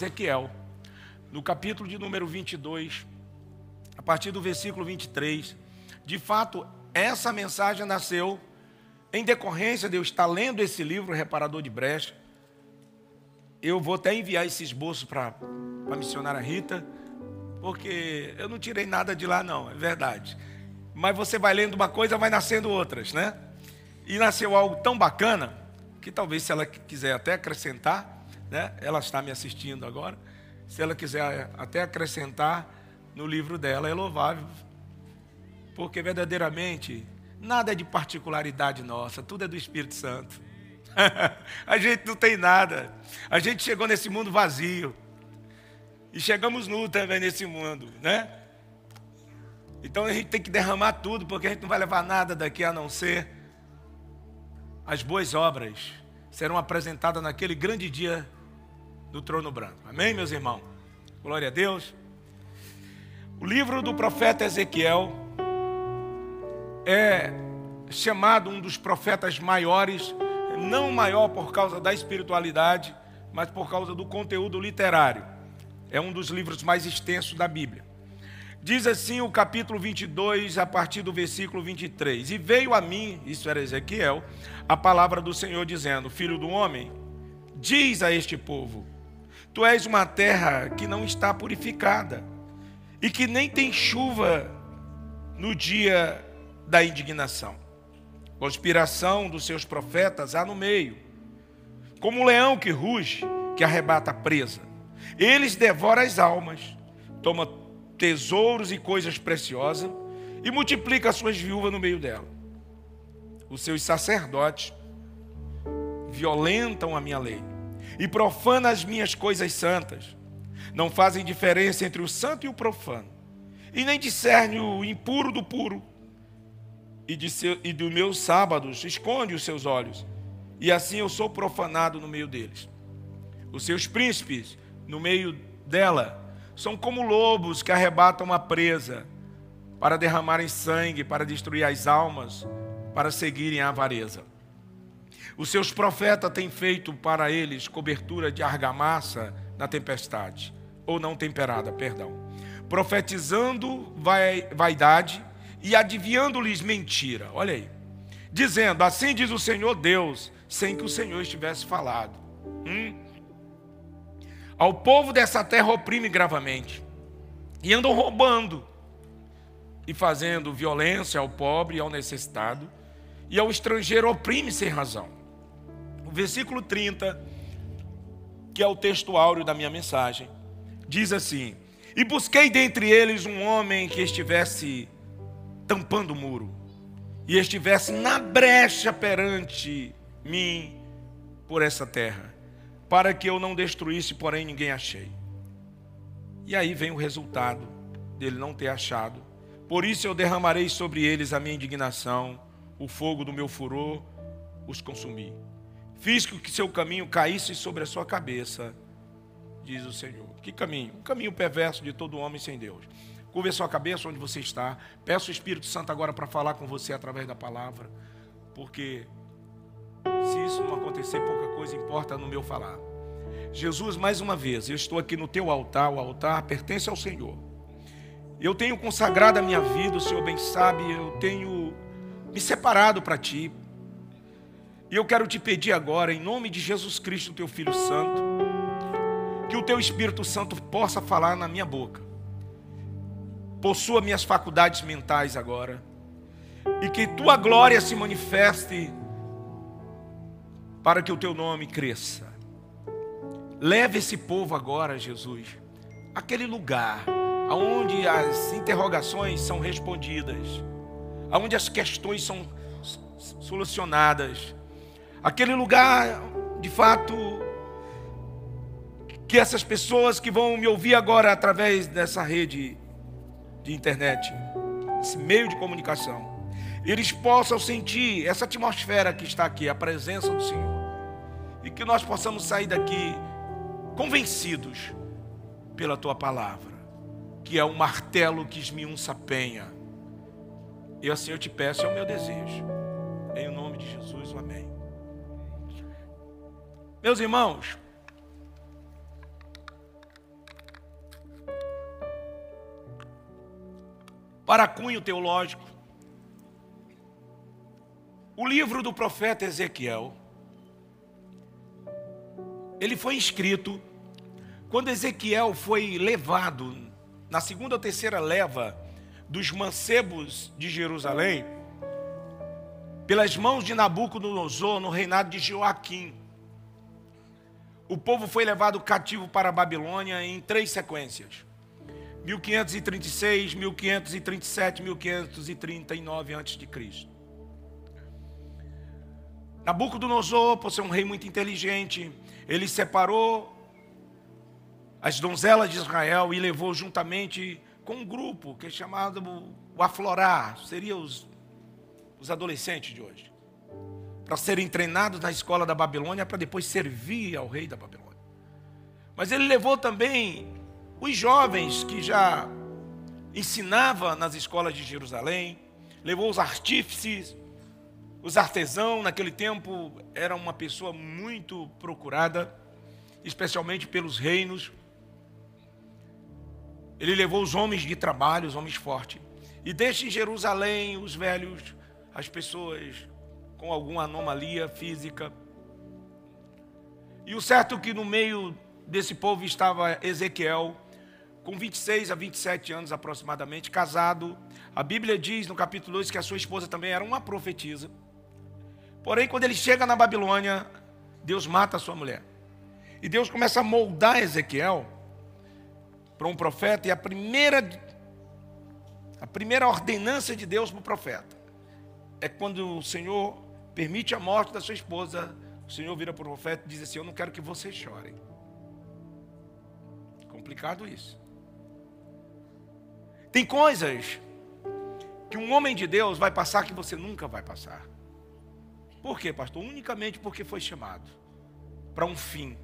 Ezequiel, no capítulo de número 22, a partir do versículo 23. De fato, essa mensagem nasceu em decorrência de eu estar lendo esse livro, Reparador de Brecha. Eu vou até enviar esse esboço para a missionária Rita, porque eu não tirei nada de lá, não, é verdade. Mas você vai lendo uma coisa, vai nascendo outras, né? E nasceu algo tão bacana, que talvez se ela quiser até acrescentar, né? Ela está me assistindo agora. Se ela quiser até acrescentar no livro dela, é louvável. Porque verdadeiramente nada é de particularidade nossa, tudo é do Espírito Santo. a gente não tem nada. A gente chegou nesse mundo vazio. E chegamos nu também nesse mundo, né? Então a gente tem que derramar tudo, porque a gente não vai levar nada daqui a não ser as boas obras serão apresentadas naquele grande dia do trono branco. Amém, meus irmãos? Glória a Deus. O livro do profeta Ezequiel é chamado um dos profetas maiores, não maior por causa da espiritualidade, mas por causa do conteúdo literário. É um dos livros mais extensos da Bíblia. Diz assim o capítulo 22, a partir do versículo 23: E veio a mim, isso era Ezequiel, a palavra do Senhor dizendo: Filho do homem, diz a este povo: Tu és uma terra que não está purificada, e que nem tem chuva no dia da indignação. Conspiração dos seus profetas há no meio, como um leão que ruge, que arrebata a presa. Eles devoram as almas, toma tesouros e coisas preciosas e multiplica as suas viúvas no meio dela os seus sacerdotes violentam a minha lei e profanam as minhas coisas santas. Não fazem diferença entre o santo e o profano, e nem discernem o impuro do puro. E, de seu, e dos meus sábados esconde os seus olhos, e assim eu sou profanado no meio deles. Os seus príncipes, no meio dela, são como lobos que arrebatam uma presa para derramarem sangue, para destruir as almas para seguirem a avareza. Os seus profetas têm feito para eles cobertura de argamassa na tempestade, ou não temperada, perdão, profetizando vai, vaidade e adivinhando-lhes mentira. Olha aí, dizendo: Assim diz o Senhor Deus, sem que o Senhor estivesse falado. Hum? Ao povo dessa terra oprime gravamente, e andam roubando e fazendo violência ao pobre e ao necessitado e ao estrangeiro oprime sem razão. Versículo 30, que é o texto áureo da minha mensagem, diz assim: E busquei dentre eles um homem que estivesse tampando o muro, e estivesse na brecha perante mim por essa terra, para que eu não destruísse, porém ninguém achei. E aí vem o resultado dele não ter achado. Por isso eu derramarei sobre eles a minha indignação o fogo do meu furor os consumi. Fiz com que seu caminho caísse sobre a sua cabeça, diz o Senhor. Que caminho? O caminho perverso de todo homem sem Deus. Curva a sua cabeça onde você está. Peço o Espírito Santo agora para falar com você através da palavra, porque se isso não acontecer, pouca coisa importa no meu falar. Jesus, mais uma vez, eu estou aqui no teu altar, o altar pertence ao Senhor. Eu tenho consagrado a minha vida, o Senhor bem sabe, eu tenho me separado para ti. E eu quero te pedir agora, em nome de Jesus Cristo, teu Filho Santo, que o teu Espírito Santo possa falar na minha boca, possua minhas faculdades mentais agora, e que tua glória se manifeste para que o teu nome cresça. Leve esse povo agora, Jesus, aquele lugar onde as interrogações são respondidas onde as questões são solucionadas. Aquele lugar, de fato, que essas pessoas que vão me ouvir agora através dessa rede de internet, esse meio de comunicação, eles possam sentir essa atmosfera que está aqui, a presença do Senhor, e que nós possamos sair daqui convencidos pela tua palavra, que é o martelo que esmiunça a penha e assim eu te peço, é o meu desejo. Em nome de Jesus, amém. Meus irmãos, para cunho teológico, o livro do profeta Ezequiel, ele foi escrito quando Ezequiel foi levado na segunda ou terceira leva dos mancebos de Jerusalém pelas mãos de Nabucodonosor no reinado de Joaquim. O povo foi levado cativo para a Babilônia em três sequências. 1536, 1537, 1539 a.C. Nabucodonosor, por ser um rei muito inteligente, ele separou as donzelas de Israel e levou juntamente com um grupo que é chamado o aflorar, seria os, os adolescentes de hoje, para serem treinados na escola da Babilônia para depois servir ao rei da Babilônia. Mas ele levou também os jovens que já ensinava nas escolas de Jerusalém, levou os artífices, os artesãos, naquele tempo era uma pessoa muito procurada, especialmente pelos reinos. Ele levou os homens de trabalho, os homens fortes, e deixa em Jerusalém os velhos, as pessoas com alguma anomalia física. E o certo é que no meio desse povo estava Ezequiel, com 26 a 27 anos aproximadamente, casado. A Bíblia diz no capítulo 2 que a sua esposa também era uma profetisa. Porém, quando ele chega na Babilônia, Deus mata a sua mulher. E Deus começa a moldar Ezequiel para um profeta, e a primeira, a primeira ordenança de Deus para o profeta é quando o Senhor permite a morte da sua esposa, o Senhor vira para o profeta e diz assim: Eu não quero que vocês chorem. Complicado isso. Tem coisas que um homem de Deus vai passar que você nunca vai passar. Por quê, pastor? Unicamente porque foi chamado para um fim.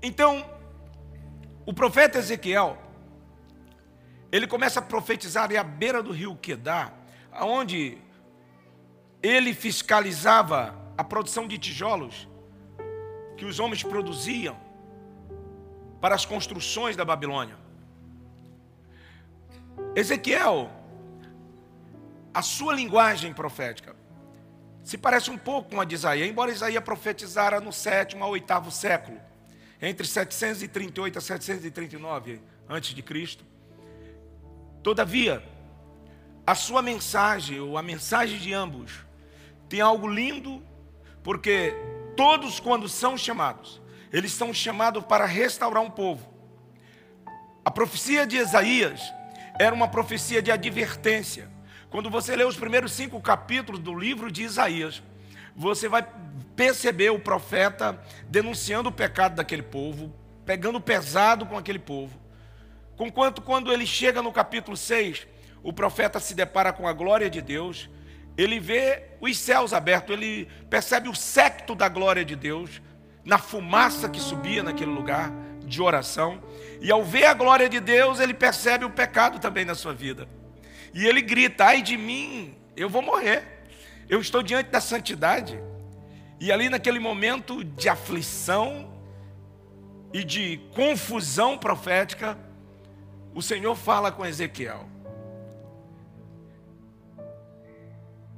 Então, o profeta Ezequiel, ele começa a profetizar à beira do rio Quedar, onde ele fiscalizava a produção de tijolos que os homens produziam para as construções da Babilônia. Ezequiel, a sua linguagem profética se parece um pouco com a de Isaías, embora Isaías profetizara no sétimo a oitavo século entre 738 a 739 antes de Cristo. Todavia, a sua mensagem, ou a mensagem de ambos, tem algo lindo, porque todos quando são chamados, eles são chamados para restaurar um povo. A profecia de Isaías era uma profecia de advertência. Quando você lê os primeiros cinco capítulos do livro de Isaías, você vai perceber o profeta denunciando o pecado daquele povo, pegando pesado com aquele povo. Conquanto quando ele chega no capítulo 6, o profeta se depara com a glória de Deus, ele vê os céus abertos, ele percebe o secto da glória de Deus na fumaça que subia naquele lugar de oração, e ao ver a glória de Deus, ele percebe o pecado também na sua vida. E ele grita: "Ai de mim, eu vou morrer. Eu estou diante da santidade". E ali naquele momento de aflição e de confusão profética, o Senhor fala com Ezequiel.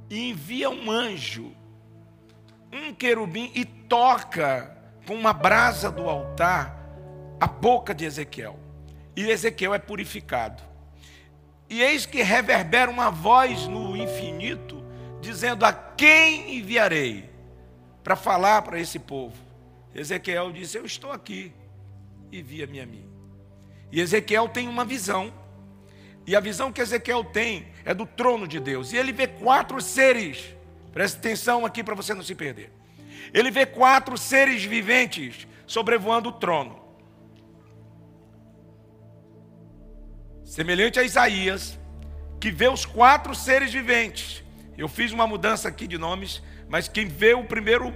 E envia um anjo, um querubim, e toca com uma brasa do altar a boca de Ezequiel. E Ezequiel é purificado. E eis que reverbera uma voz no infinito, dizendo: A quem enviarei? para falar para esse povo. Ezequiel disse: Eu estou aqui, envia-me a mim. E Ezequiel tem uma visão, e a visão que Ezequiel tem é do trono de Deus, e ele vê quatro seres, preste atenção aqui para você não se perder. Ele vê quatro seres viventes sobrevoando o trono. Semelhante a Isaías, que vê os quatro seres viventes. Eu fiz uma mudança aqui de nomes mas quem vê o primeiro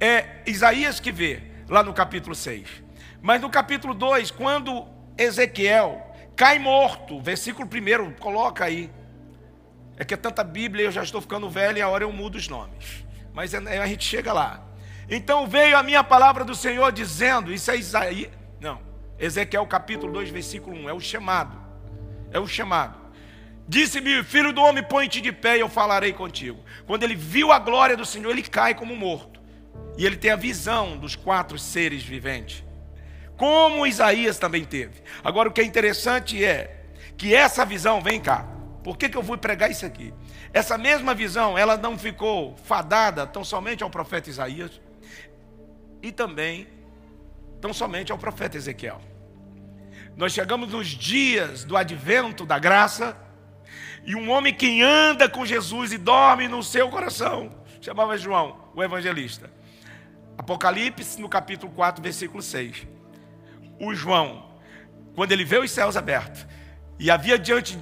é Isaías que vê, lá no capítulo 6. Mas no capítulo 2, quando Ezequiel cai morto, versículo 1, coloca aí. É que é tanta Bíblia, eu já estou ficando velho e a hora eu mudo os nomes. Mas é, a gente chega lá. Então veio a minha palavra do Senhor dizendo, isso é Isaías, não, Ezequiel capítulo 2, versículo 1, é o chamado. É o chamado. Disse-me, filho do homem, põe-te de pé e eu falarei contigo. Quando ele viu a glória do Senhor, ele cai como morto. E ele tem a visão dos quatro seres viventes. Como Isaías também teve. Agora o que é interessante é que essa visão, vem cá. Por que, que eu vou pregar isso aqui? Essa mesma visão, ela não ficou fadada tão somente ao profeta Isaías e também tão somente ao profeta Ezequiel. Nós chegamos nos dias do advento da graça e um homem que anda com Jesus e dorme no seu coração, chamava João, o evangelista. Apocalipse, no capítulo 4, versículo 6. O João, quando ele vê os céus abertos, e havia diante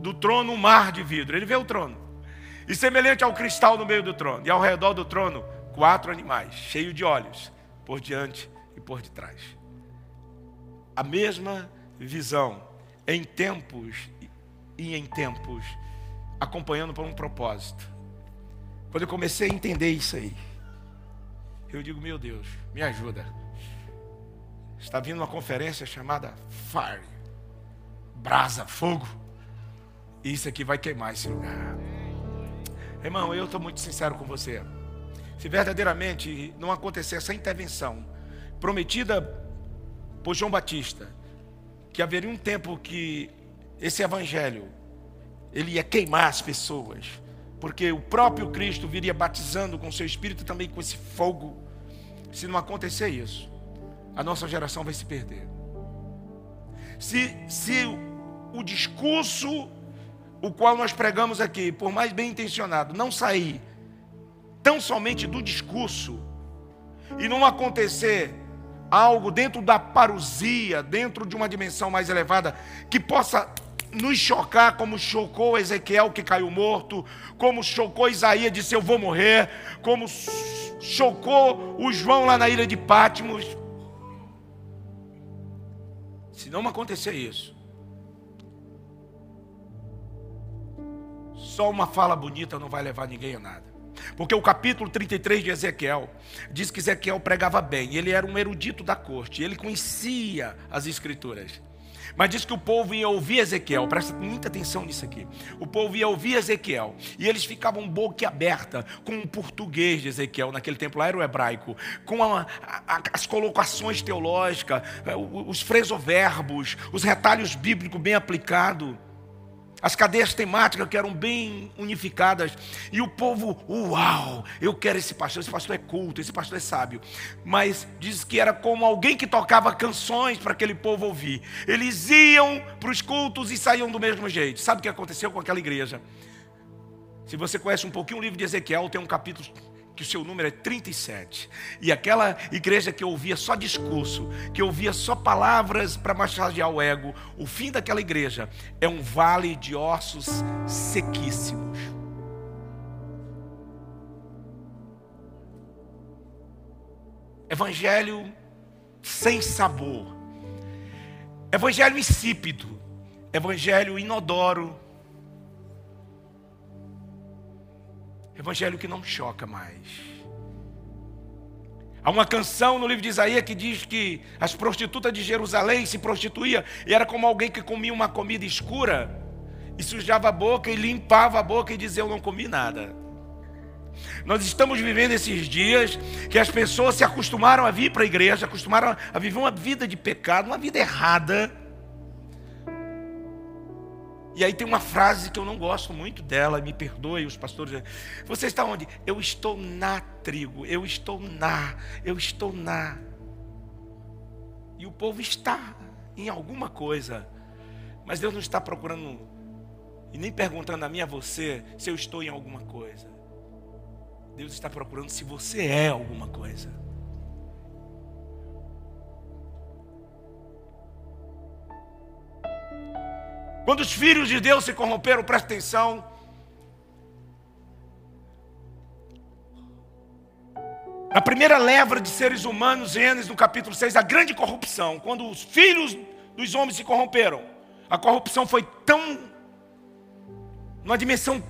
do trono um mar de vidro, ele vê o trono, e semelhante ao cristal no meio do trono, e ao redor do trono, quatro animais, cheios de olhos, por diante e por detrás. A mesma visão, em tempos e em tempos, acompanhando por um propósito. Quando eu comecei a entender isso aí, eu digo, meu Deus, me ajuda. Está vindo uma conferência chamada Fire, brasa, fogo. E isso aqui vai queimar esse lugar. Irmão, eu estou muito sincero com você. Se verdadeiramente não acontecer essa intervenção prometida por João Batista, que haveria um tempo que esse evangelho ele ia queimar as pessoas, porque o próprio Cristo viria batizando com seu espírito também com esse fogo. Se não acontecer isso, a nossa geração vai se perder. Se, se o discurso, o qual nós pregamos aqui, por mais bem intencionado, não sair tão somente do discurso, e não acontecer algo dentro da parousia, dentro de uma dimensão mais elevada, que possa nos chocar, como chocou Ezequiel que caiu morto, como chocou Isaías disse eu vou morrer, como chocou o João lá na ilha de Pátimos. Não acontecer isso, só uma fala bonita não vai levar ninguém a nada. Porque o capítulo 33 de Ezequiel diz que Ezequiel pregava bem, ele era um erudito da corte, ele conhecia as escrituras. Mas diz que o povo ia ouvir Ezequiel, presta muita atenção nisso aqui. O povo ia ouvir Ezequiel e eles ficavam boca aberta com o português de Ezequiel, naquele tempo lá era o hebraico, com a, a, as colocações teológicas, eh, os fresoverbos, os retalhos bíblicos bem aplicados as cadeias temáticas que eram bem unificadas, e o povo, uau, eu quero esse pastor, esse pastor é culto, esse pastor é sábio. Mas diz que era como alguém que tocava canções para aquele povo ouvir. Eles iam para os cultos e saíam do mesmo jeito. Sabe o que aconteceu com aquela igreja? Se você conhece um pouquinho o livro de Ezequiel, tem um capítulo que o seu número é 37. E aquela igreja que ouvia só discurso, que ouvia só palavras para massagear o ego, o fim daquela igreja é um vale de ossos sequíssimos. Evangelho sem sabor. Evangelho insípido. Evangelho inodoro Evangelho que não choca mais. Há uma canção no livro de Isaías que diz que as prostitutas de Jerusalém se prostituíam e era como alguém que comia uma comida escura e sujava a boca e limpava a boca e dizia: Eu não comi nada. Nós estamos vivendo esses dias que as pessoas se acostumaram a vir para a igreja, acostumaram a viver uma vida de pecado, uma vida errada e aí tem uma frase que eu não gosto muito dela, me perdoe os pastores. Você está onde? Eu estou na trigo, eu estou na, eu estou na. E o povo está em alguma coisa. Mas Deus não está procurando e nem perguntando a mim a você se eu estou em alguma coisa. Deus está procurando se você é alguma coisa. Quando os filhos de Deus se corromperam, presta atenção. Na primeira leva de seres humanos, Gênesis no capítulo 6, a grande corrupção, quando os filhos dos homens se corromperam, a corrupção foi tão, numa dimensão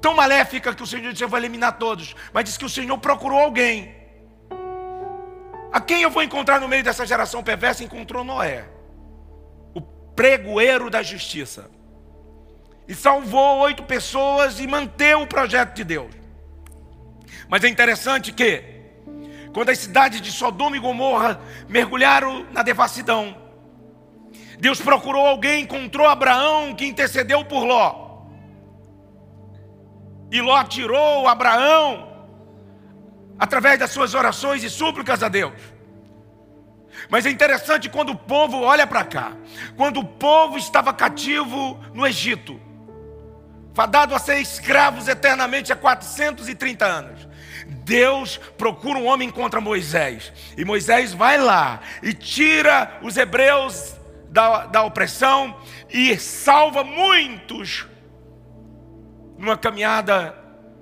tão maléfica que o Senhor disse: Eu vou eliminar todos. Mas diz que o Senhor procurou alguém. A quem eu vou encontrar no meio dessa geração perversa? Encontrou Noé pregoeiro da justiça. e salvou oito pessoas e manteve o projeto de Deus. Mas é interessante que, quando as cidades de Sodoma e Gomorra mergulharam na devassidão, Deus procurou alguém, encontrou Abraão que intercedeu por Ló. E Ló tirou Abraão através das suas orações e súplicas a Deus. Mas é interessante quando o povo olha para cá, quando o povo estava cativo no Egito, fadado a ser escravos eternamente há 430 anos. Deus procura um homem contra Moisés, e Moisés vai lá e tira os hebreus da, da opressão e salva muitos numa caminhada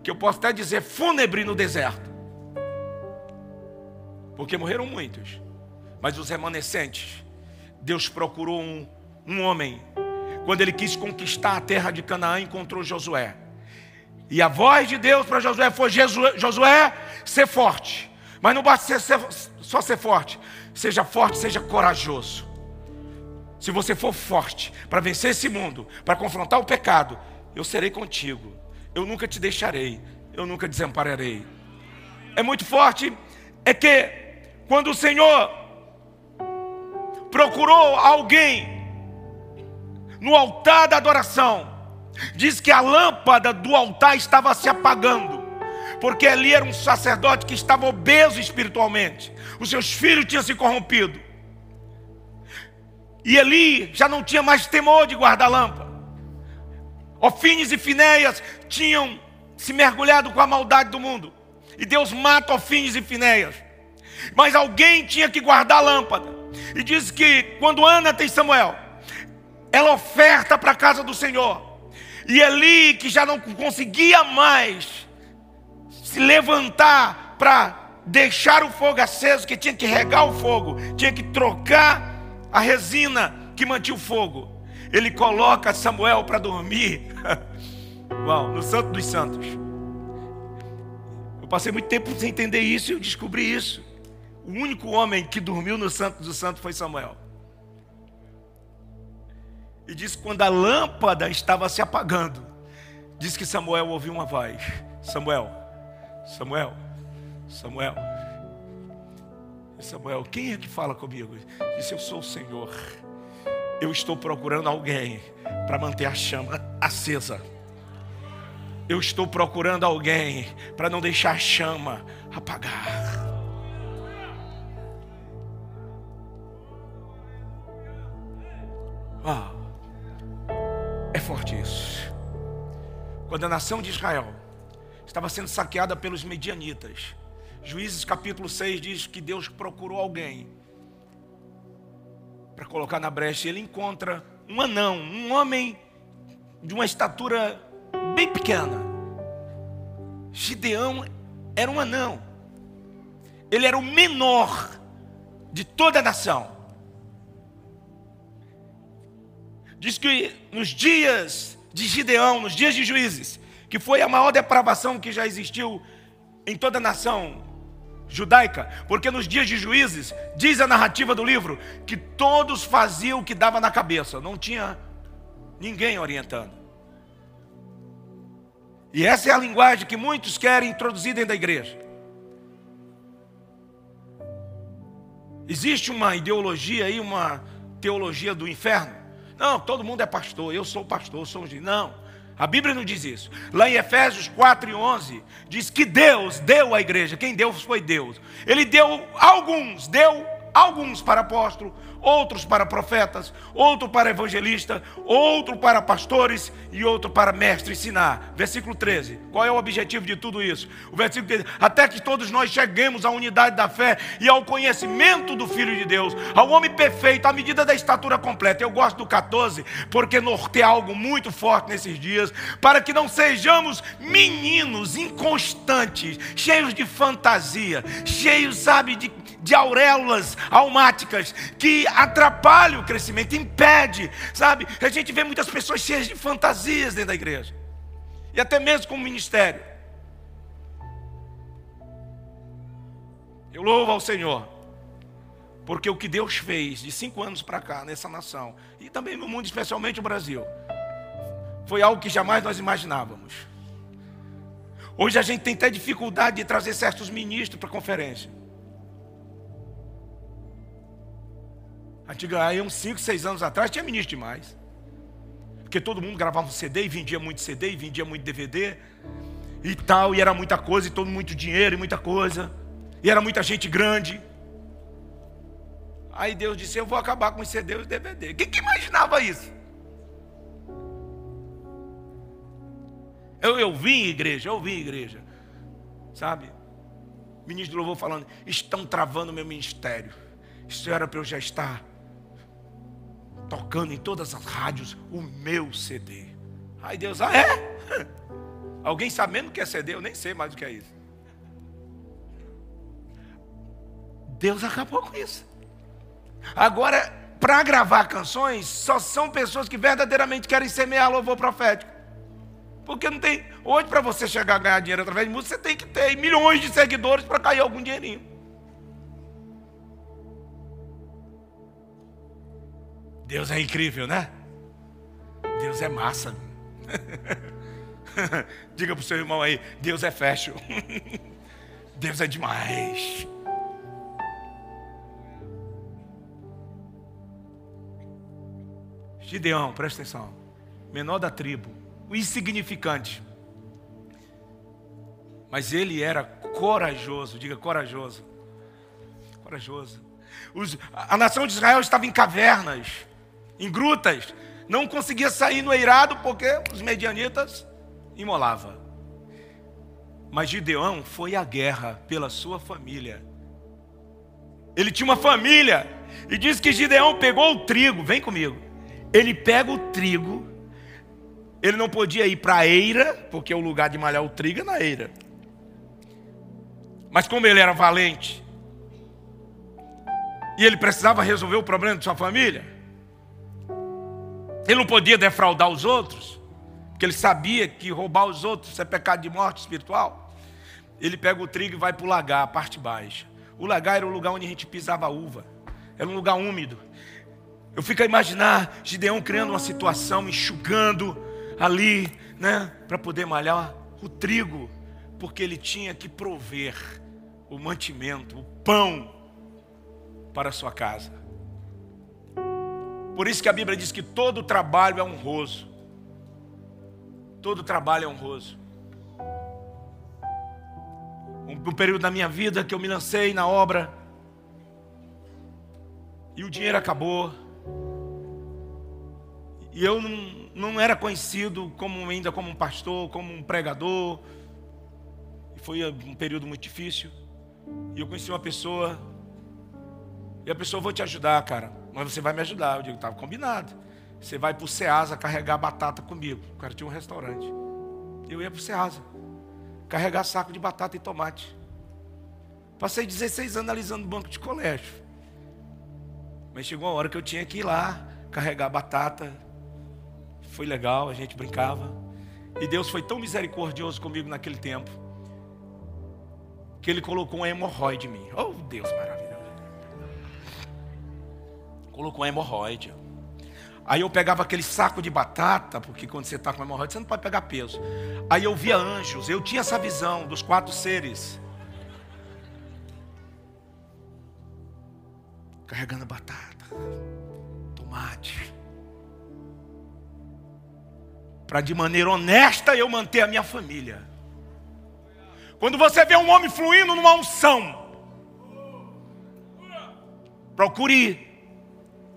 que eu posso até dizer fúnebre no deserto. Porque morreram muitos, mas os remanescentes, Deus procurou um, um homem. Quando ele quis conquistar a terra de Canaã, encontrou Josué. E a voz de Deus para Josué foi: Josué, ser forte. Mas não basta ser, ser, só ser forte, seja forte, seja corajoso. Se você for forte para vencer esse mundo, para confrontar o pecado, eu serei contigo. Eu nunca te deixarei. Eu nunca desampararei. É muito forte. É que quando o Senhor procurou alguém no altar da adoração, diz que a lâmpada do altar estava se apagando, porque ali era um sacerdote que estava obeso espiritualmente. Os seus filhos tinham se corrompido. E Eli já não tinha mais temor de guardar lâmpada. Ofines e Finéias tinham se mergulhado com a maldade do mundo. E Deus mata Ofines e Finéias. Mas alguém tinha que guardar a lâmpada. E diz que quando Ana tem Samuel, ela oferta para a casa do Senhor. E Eli, que já não conseguia mais se levantar para deixar o fogo aceso, que tinha que regar o fogo, tinha que trocar a resina que mantinha o fogo. Ele coloca Samuel para dormir. Uau, no Santo dos Santos. Eu passei muito tempo sem entender isso e eu descobri isso. O único homem que dormiu no Santo dos Santos foi Samuel. E disse quando a lâmpada estava se apagando, disse que Samuel ouviu uma voz: Samuel, Samuel, Samuel. Samuel, quem é que fala comigo? Disse: Eu sou o Senhor. Eu estou procurando alguém para manter a chama acesa. Eu estou procurando alguém para não deixar a chama apagar. Ah, é forte isso. Quando a nação de Israel estava sendo saqueada pelos medianitas, Juízes capítulo 6 diz que Deus procurou alguém para colocar na brecha. Ele encontra um anão, um homem de uma estatura bem pequena. Gideão era um anão. Ele era o menor de toda a nação. Diz que nos dias de Gideão, nos dias de juízes, que foi a maior depravação que já existiu em toda a nação, judaica, porque nos dias de juízes, diz a narrativa do livro, que todos faziam o que dava na cabeça, não tinha ninguém orientando. E essa é a linguagem que muitos querem introduzir dentro da igreja. Existe uma ideologia aí, uma teologia do inferno. Não, todo mundo é pastor, eu sou pastor, sou. Não. A Bíblia não diz isso. Lá em Efésios 4 e 11, diz que Deus deu à igreja. Quem deu foi Deus. Ele deu alguns, deu alguns para apóstolo, outros para profetas, outro para evangelista, outro para pastores e outro para mestre ensinar. Versículo 13. Qual é o objetivo de tudo isso? O versículo 13. Até que todos nós cheguemos à unidade da fé e ao conhecimento do Filho de Deus, ao homem perfeito, à medida da estatura completa. Eu gosto do 14 porque norteia algo muito forte nesses dias, para que não sejamos meninos inconstantes, cheios de fantasia, cheios, sabe, de de auréolas almáticas que atrapalham o crescimento, impede, sabe? A gente vê muitas pessoas cheias de fantasias dentro da igreja, e até mesmo com o ministério. Eu louvo ao Senhor, porque o que Deus fez de cinco anos para cá nessa nação, e também no mundo, especialmente o Brasil, foi algo que jamais nós imaginávamos. Hoje a gente tem até dificuldade de trazer certos ministros para conferência. Antiga, aí uns 5, 6 anos atrás tinha ministro demais. Porque todo mundo gravava um CD e vendia muito CD e vendia muito DVD e tal, e era muita coisa, e todo muito dinheiro e muita coisa, e era muita gente grande. Aí Deus disse: Eu vou acabar com os CD e os DVD. Quem que imaginava isso? Eu, eu vim igreja, eu vim igreja. Sabe? Ministro do Louvor falando: Estão travando meu ministério. Isso era para eu já estar tocando em todas as rádios o meu CD. Aí Deus, ah, é? Alguém sabendo o que é CD? Eu nem sei mais o que é isso. Deus acabou com isso. Agora, para gravar canções, só são pessoas que verdadeiramente querem semear louvor profético. Porque não tem. Hoje, para você chegar a ganhar dinheiro através de música, você tem que ter milhões de seguidores para cair algum dinheirinho. Deus é incrível, né? Deus é massa. Diga para o seu irmão aí: Deus é fashion. Deus é demais. Gideão, presta atenção. Menor da tribo, o insignificante. Mas ele era corajoso, diga corajoso. Corajoso. Os, a nação de Israel estava em cavernas, em grutas, não conseguia sair no eirado porque os medianitas imolava. Mas Gideão foi à guerra pela sua família. Ele tinha uma família. E diz que Gideão pegou o trigo, vem comigo. Ele pega o trigo. Ele não podia ir para a eira, porque o lugar de malhar o trigo é na eira. Mas como ele era valente, e ele precisava resolver o problema de sua família, ele não podia defraudar os outros porque ele sabia que roubar os outros é pecado de morte espiritual. Ele pega o trigo e vai para o lagar, a parte baixa. O lagar era o lugar onde a gente pisava uva, era um lugar úmido. Eu fico a imaginar Gideão criando uma situação, enxugando ali, né, para poder malhar o trigo, porque ele tinha que prover o mantimento, o pão para a sua casa. Por isso que a Bíblia diz que todo trabalho é honroso. Todo trabalho é honroso. Um, período da minha vida que eu me lancei na obra e o dinheiro acabou. E eu não, não era conhecido como ainda como um pastor, como um pregador. E foi um período muito difícil. E eu conheci uma pessoa. E a pessoa, vou te ajudar, cara. Mas você vai me ajudar. Eu digo, estava combinado. Você vai para o Ceasa carregar batata comigo. O cara tinha um restaurante. Eu ia para o Ceasa carregar saco de batata e tomate. Passei 16 anos analisando banco de colégio. Mas chegou uma hora que eu tinha que ir lá carregar batata. Foi legal, a gente brincava. E Deus foi tão misericordioso comigo naquele tempo que Ele colocou uma hemorroide em mim. Oh, Deus maravilhoso! Colocou uma hemorroide. Aí eu pegava aquele saco de batata, porque quando você está com hemorroida, você não pode pegar peso. Aí eu via anjos, eu tinha essa visão dos quatro seres. Carregando batata, tomate. Para de maneira honesta eu manter a minha família. Quando você vê um homem fluindo numa unção, procure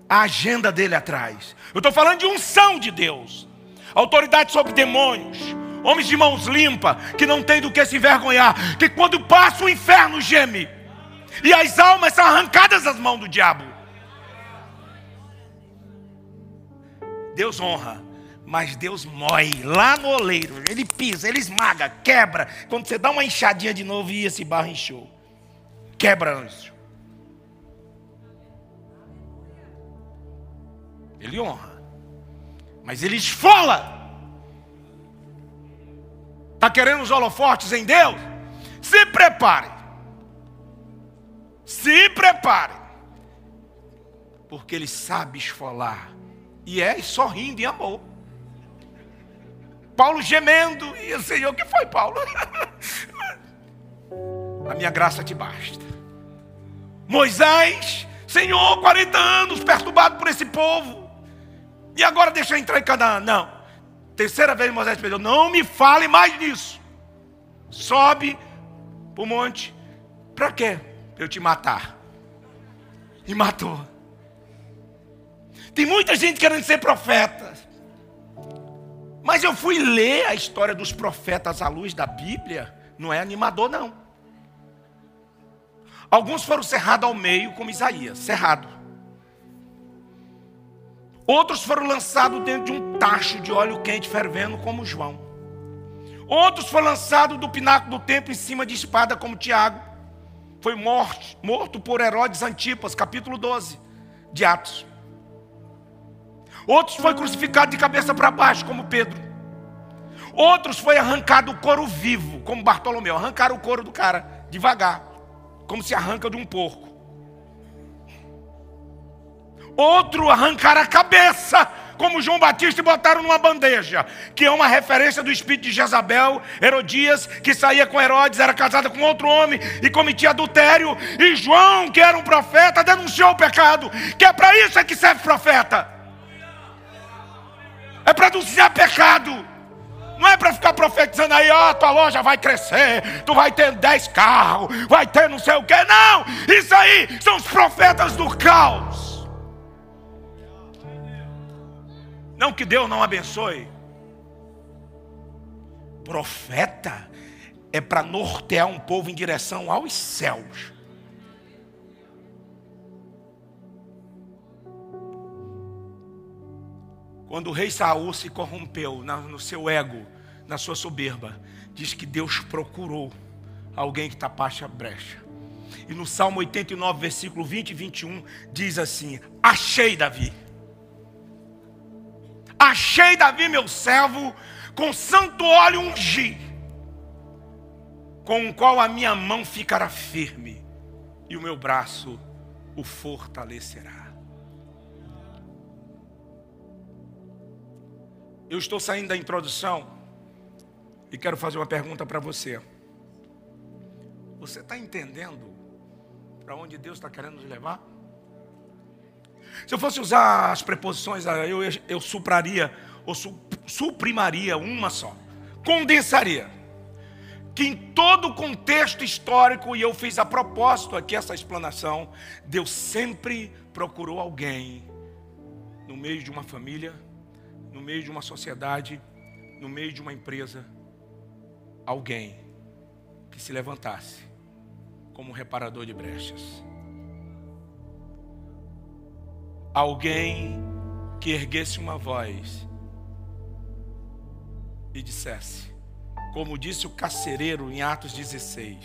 a agenda dele atrás. Eu estou falando de unção de Deus, autoridade sobre demônios, homens de mãos limpas, que não tem do que se envergonhar, que quando passa o inferno geme, e as almas são arrancadas das mãos do diabo. Deus honra, mas Deus mói lá no oleiro, ele pisa, ele esmaga, quebra. Quando você dá uma enxadinha de novo e esse barro encheu, quebra anjo. Ele honra. Mas ele esfola. Está querendo os holofortes em Deus? Se prepare. Se prepare. Porque ele sabe esfolar. E é sorrindo em amor. Paulo gemendo, e o Senhor, o que foi, Paulo? A minha graça te basta. Moisés, Senhor, 40 anos perturbado por esse povo, e agora deixa eu entrar em Canaã. Não. Terceira vez Moisés pediu: Não me fale mais nisso. Sobe para o monte. Para quê? Para eu te matar. E matou. Tem muita gente querendo ser profeta. Mas eu fui ler a história dos profetas à luz da Bíblia. Não é animador, não. Alguns foram cerrados ao meio, como Isaías, cerrado. Outros foram lançados dentro de um tacho de óleo quente fervendo, como João. Outros foram lançados do pináculo do templo em cima de espada, como Tiago. Foi morto, morto por Herodes Antipas, capítulo 12 de Atos. Outros foi crucificado de cabeça para baixo, como Pedro. Outros foi arrancado o couro vivo, como Bartolomeu. Arrancaram o couro do cara devagar, como se arranca de um porco. Outro arrancaram a cabeça, como João Batista, e botaram numa bandeja, que é uma referência do espírito de Jezabel, Herodias, que saía com Herodes, era casada com outro homem e cometia adultério. E João, que era um profeta, denunciou o pecado, que é para isso é que serve profeta. É para denunciar pecado. Não é para ficar profetizando aí, ó, oh, tua loja vai crescer, tu vai ter 10 carros, vai ter não sei o que. Não! Isso aí são os profetas do caos. Não que Deus não abençoe. Profeta é para nortear um povo em direção aos céus. Quando o rei Saul se corrompeu no seu ego, na sua soberba, diz que Deus procurou alguém que tapasse a brecha. E no Salmo 89, versículo 20 e 21, diz assim: Achei Davi. Achei Davi, meu servo, com santo óleo ungi, com o qual a minha mão ficará firme e o meu braço o fortalecerá. Eu estou saindo da introdução e quero fazer uma pergunta para você. Você está entendendo para onde Deus está querendo nos levar? Se eu fosse usar as preposições, eu, eu supraria ou su, suprimaria uma só, condensaria. Que em todo o contexto histórico, e eu fiz a propósito aqui essa explanação, Deus sempre procurou alguém no meio de uma família no meio de uma sociedade, no meio de uma empresa, alguém que se levantasse como reparador de brechas. Alguém que erguesse uma voz e dissesse, como disse o carcereiro em Atos 16: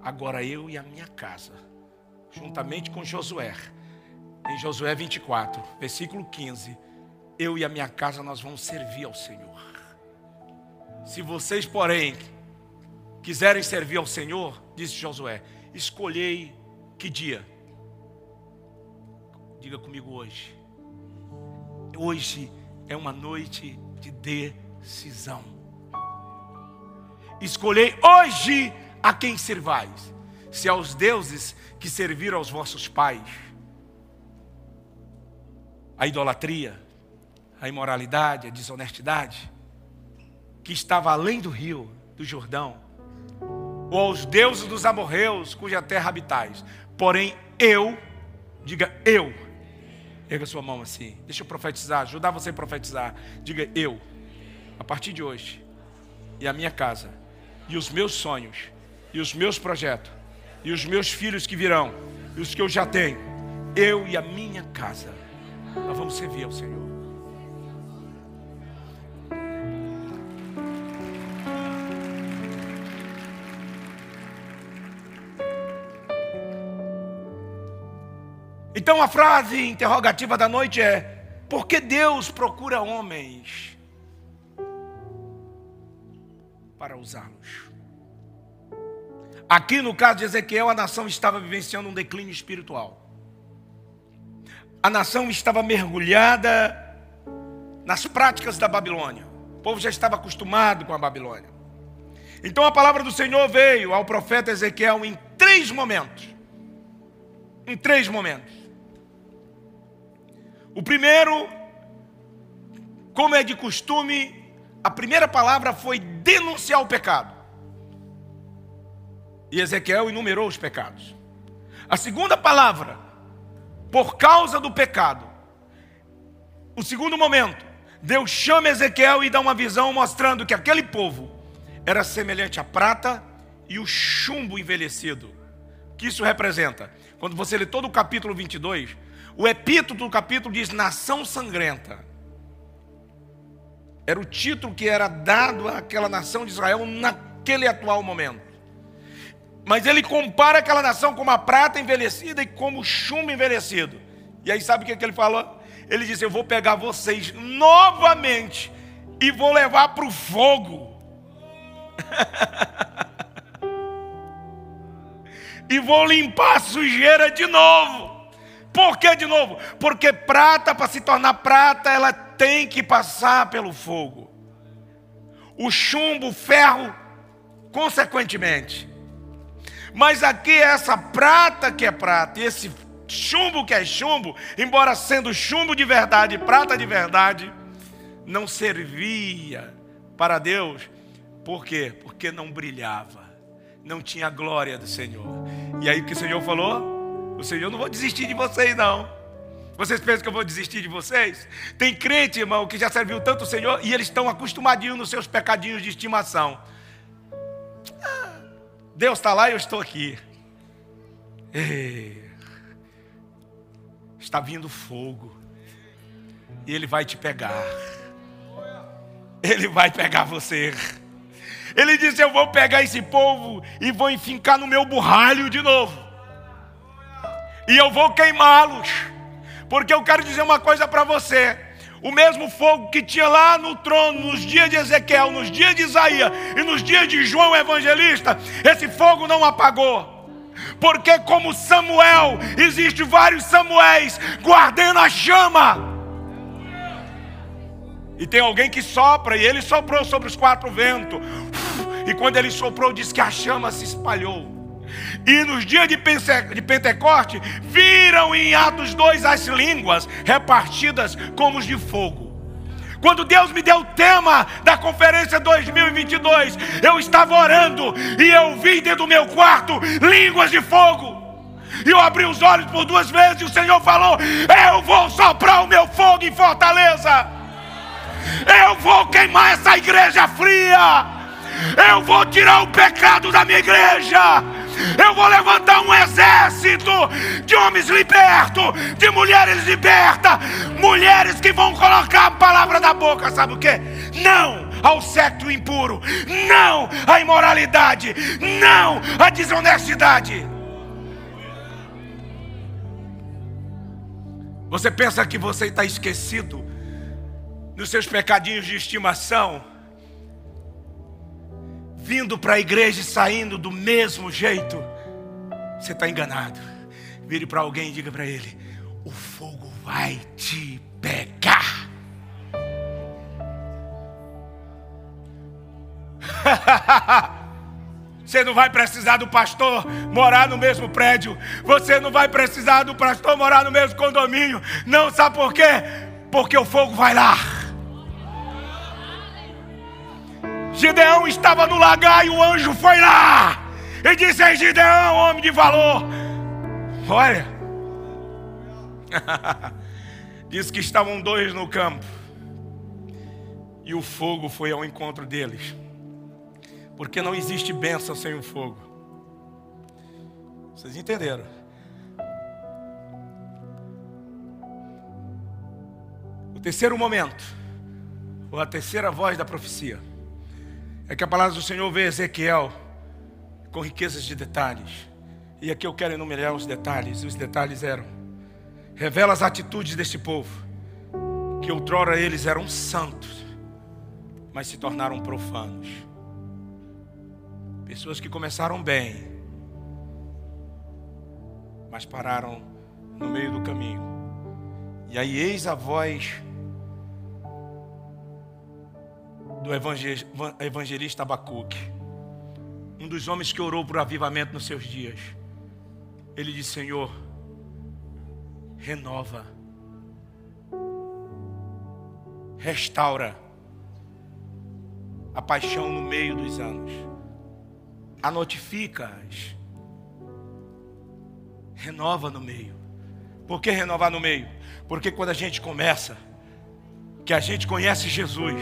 Agora eu e a minha casa, juntamente com Josué, em Josué 24, versículo 15 eu e a minha casa nós vamos servir ao Senhor. Se vocês, porém, quiserem servir ao Senhor, disse Josué, escolhei que dia? Diga comigo hoje. Hoje é uma noite de decisão. Escolhei hoje a quem servais. Se aos deuses que serviram aos vossos pais, a idolatria, a imoralidade, a desonestidade, que estava além do rio, do Jordão, ou aos deuses dos amorreus, cuja terra habitais. Porém, eu, diga eu, erga sua mão assim, deixa eu profetizar, ajudar você a profetizar. Diga eu, a partir de hoje, e a minha casa, e os meus sonhos, e os meus projetos, e os meus filhos que virão, e os que eu já tenho, eu e a minha casa, nós vamos servir ao Senhor. Então a frase interrogativa da noite é: por que Deus procura homens para usá-los? Aqui no caso de Ezequiel, a nação estava vivenciando um declínio espiritual. A nação estava mergulhada nas práticas da Babilônia. povo já estava acostumado com a Babilônia. Então a palavra do Senhor veio ao profeta Ezequiel em três momentos. Em três momentos. O primeiro, como é de costume, a primeira palavra foi denunciar o pecado. E Ezequiel enumerou os pecados. A segunda palavra, por causa do pecado. O segundo momento, Deus chama Ezequiel e dá uma visão mostrando que aquele povo era semelhante à prata e o chumbo envelhecido. O que isso representa? Quando você lê todo o capítulo 22, o epíteto do capítulo diz nação sangrenta. Era o título que era dado àquela nação de Israel naquele atual momento. Mas ele compara aquela nação como a prata envelhecida e como chumbo envelhecido. E aí sabe o que, que ele falou? Ele disse: Eu vou pegar vocês novamente e vou levar para o fogo. e vou limpar a sujeira de novo. Por que de novo? Porque prata, para se tornar prata, ela tem que passar pelo fogo. O chumbo, o ferro, consequentemente. Mas aqui é essa prata que é prata, e esse chumbo que é chumbo, embora sendo chumbo de verdade, prata de verdade, não servia para Deus. Por quê? Porque não brilhava, não tinha glória do Senhor. E aí o que o Senhor falou? Senhor, não vou desistir de vocês, não. Vocês pensam que eu vou desistir de vocês? Tem crente, irmão, que já serviu tanto o Senhor e eles estão acostumadinhos nos seus pecadinhos de estimação. Ah, Deus está lá e eu estou aqui. Está vindo fogo. E Ele vai te pegar. Ele vai pegar você. Ele disse: Eu vou pegar esse povo e vou enfincar no meu burralho de novo. E eu vou queimá-los. Porque eu quero dizer uma coisa para você. O mesmo fogo que tinha lá no trono, nos dias de Ezequiel, nos dias de Isaías e nos dias de João Evangelista, esse fogo não apagou. Porque, como Samuel, existe vários Samuéis guardando a chama. E tem alguém que sopra, e ele soprou sobre os quatro ventos. E quando ele soprou, diz que a chama se espalhou. E nos dias de Pentecoste, viram em Atos 2 as línguas repartidas como os de fogo. Quando Deus me deu o tema da conferência 2022, eu estava orando e eu vi dentro do meu quarto línguas de fogo. E eu abri os olhos por duas vezes e o Senhor falou: Eu vou soprar o meu fogo em Fortaleza. Eu vou queimar essa igreja fria. Eu vou tirar o pecado da minha igreja. Eu vou levantar um exército de homens libertos, de mulheres libertas, mulheres que vão colocar a palavra da boca, sabe o que? Não ao sexo impuro, não à imoralidade, não à desonestidade. Você pensa que você está esquecido nos seus pecadinhos de estimação? Vindo para a igreja e saindo do mesmo jeito, você está enganado. Vire para alguém e diga para ele: o fogo vai te pegar. Você não vai precisar do pastor morar no mesmo prédio. Você não vai precisar do pastor morar no mesmo condomínio. Não, sabe por quê? Porque o fogo vai lá. Gideão estava no lagar e o anjo foi lá e disse: Ei, Gideão, homem de valor, olha, diz que estavam dois no campo e o fogo foi ao encontro deles, porque não existe bênção sem o fogo. Vocês entenderam? O terceiro momento, ou a terceira voz da profecia é que a palavra do Senhor vê Ezequiel com riquezas de detalhes. E aqui eu quero enumerar os detalhes. Os detalhes eram: revela as atitudes deste povo, que outrora eles eram santos, mas se tornaram profanos. Pessoas que começaram bem, mas pararam no meio do caminho. E aí, eis a voz do evangelista Abacuque, um dos homens que orou por avivamento nos seus dias. Ele disse: Senhor, renova, restaura a paixão no meio dos anos, a notifica-as, renova no meio. Por que renovar no meio? Porque quando a gente começa, que a gente conhece Jesus,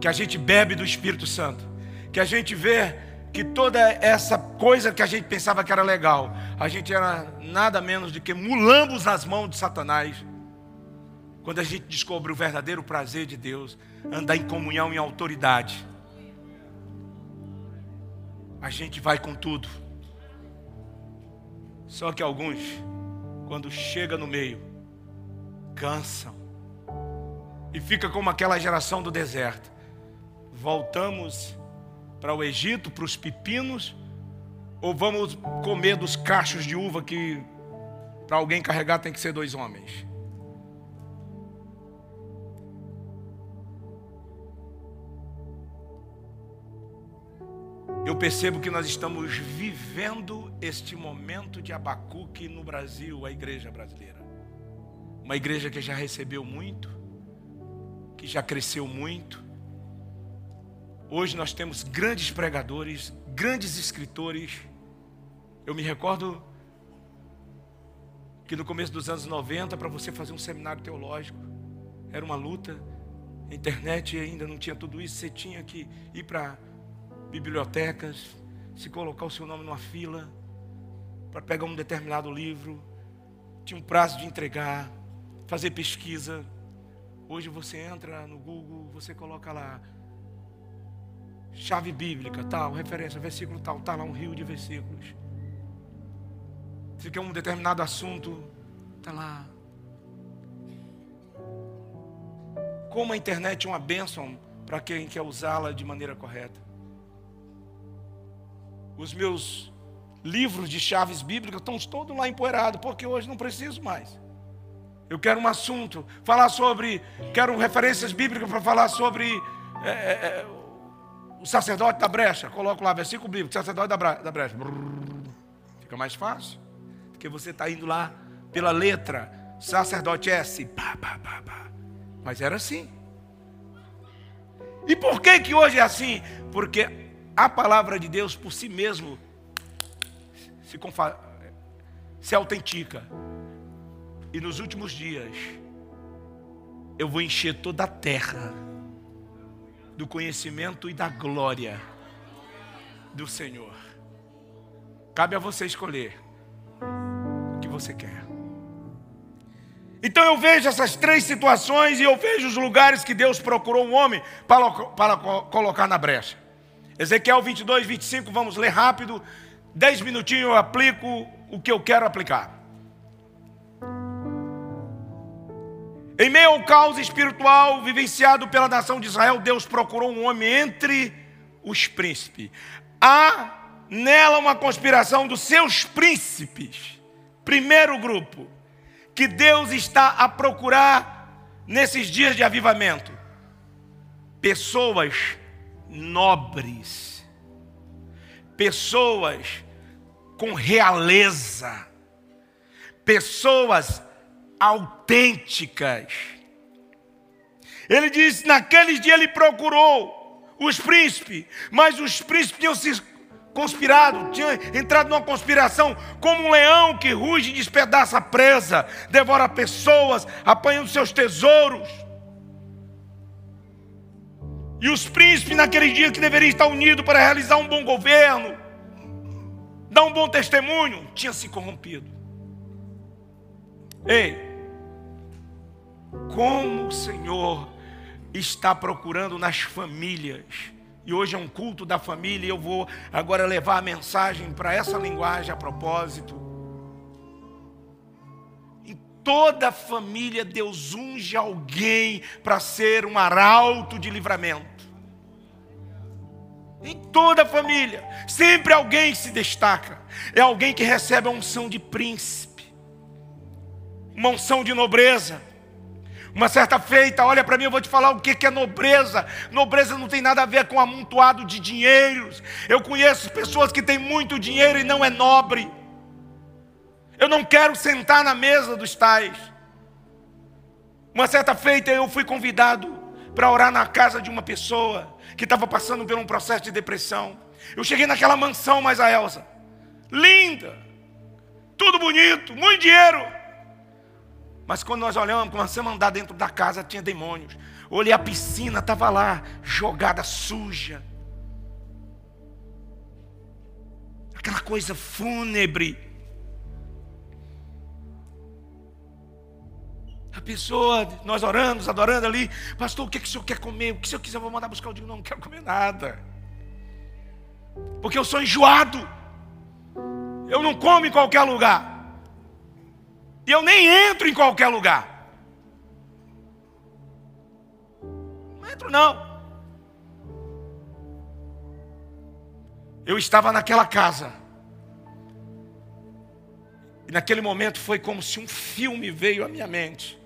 que a gente bebe do Espírito Santo, que a gente vê que toda essa coisa que a gente pensava que era legal, a gente era nada menos do que mulambos nas mãos de Satanás. Quando a gente descobre o verdadeiro prazer de Deus, andar em comunhão, em autoridade, a gente vai com tudo. Só que alguns, quando chega no meio, cansam e fica como aquela geração do deserto. Voltamos para o Egito, para os pepinos, ou vamos comer dos cachos de uva que para alguém carregar tem que ser dois homens? Eu percebo que nós estamos vivendo este momento de Abacuque no Brasil, a igreja brasileira. Uma igreja que já recebeu muito, que já cresceu muito. Hoje nós temos grandes pregadores, grandes escritores. Eu me recordo que no começo dos anos 90, para você fazer um seminário teológico, era uma luta. A internet ainda não tinha tudo isso, você tinha que ir para bibliotecas, se colocar o seu nome numa fila para pegar um determinado livro, tinha um prazo de entregar, fazer pesquisa. Hoje você entra no Google, você coloca lá chave bíblica, tal, referência, versículo tal, tá lá um rio de versículos. Quer um determinado assunto, tá lá. Como a internet é uma bênção para quem quer usá-la de maneira correta os meus livros de chaves bíblicas estão todos lá empoeirados, porque hoje não preciso mais. Eu quero um assunto, falar sobre, quero referências bíblicas para falar sobre é, é, é, o sacerdote da brecha. Coloco lá, versículo bíblico, sacerdote da, brecha. Fica mais fácil, porque você está indo lá pela letra, sacerdote S, pá, pá, pá, pá. Mas era assim. E por que que hoje é assim? Porque a palavra de Deus por si mesmo se, se autentica. E nos últimos dias, eu vou encher toda a terra do conhecimento e da glória do Senhor. Cabe a você escolher o que você quer. Então eu vejo essas três situações e eu vejo os lugares que Deus procurou um homem para, para colocar na brecha. Ezequiel 22, 25, vamos ler rápido. Dez minutinhos eu aplico o que eu quero aplicar. Em meio ao caos espiritual vivenciado pela nação de Israel, Deus procurou um homem entre os príncipes. Há nela uma conspiração dos seus príncipes. Primeiro grupo que Deus está a procurar nesses dias de avivamento. Pessoas nobres, pessoas com realeza, pessoas autênticas. Ele diz: naqueles dias ele procurou os príncipes, mas os príncipes tinham se conspirado, tinham entrado numa conspiração, como um leão que ruge e despedaça a presa, devora pessoas, apanhando seus tesouros. E os príncipes, naquele dia que deveriam estar unidos para realizar um bom governo, dar um bom testemunho, tinham se corrompido. Ei, como o Senhor está procurando nas famílias, e hoje é um culto da família, e eu vou agora levar a mensagem para essa linguagem a propósito. Toda família, Deus unge alguém para ser um arauto de livramento. Em toda família, sempre alguém se destaca. É alguém que recebe a unção de príncipe, uma unção de nobreza, Uma certa feita, olha para mim, eu vou te falar o que é nobreza. Nobreza não tem nada a ver com amontoado de dinheiros. Eu conheço pessoas que têm muito dinheiro e não é nobre. Eu não quero sentar na mesa dos tais. Uma certa feita eu fui convidado para orar na casa de uma pessoa que estava passando por um processo de depressão. Eu cheguei naquela mansão, mas a Elsa, linda, tudo bonito, muito dinheiro. Mas quando nós olhamos, começamos a andar dentro da casa, tinha demônios. Olhei a piscina, estava lá, jogada suja. Aquela coisa fúnebre. A pessoa, nós oramos, adorando ali, pastor, o que, que o senhor quer comer? O que o senhor quiser, eu vou mandar buscar. Eu digo, não, não quero comer nada. Porque eu sou enjoado. Eu não como em qualquer lugar. E eu nem entro em qualquer lugar. Não entro, não. Eu estava naquela casa. E naquele momento foi como se um filme veio à minha mente.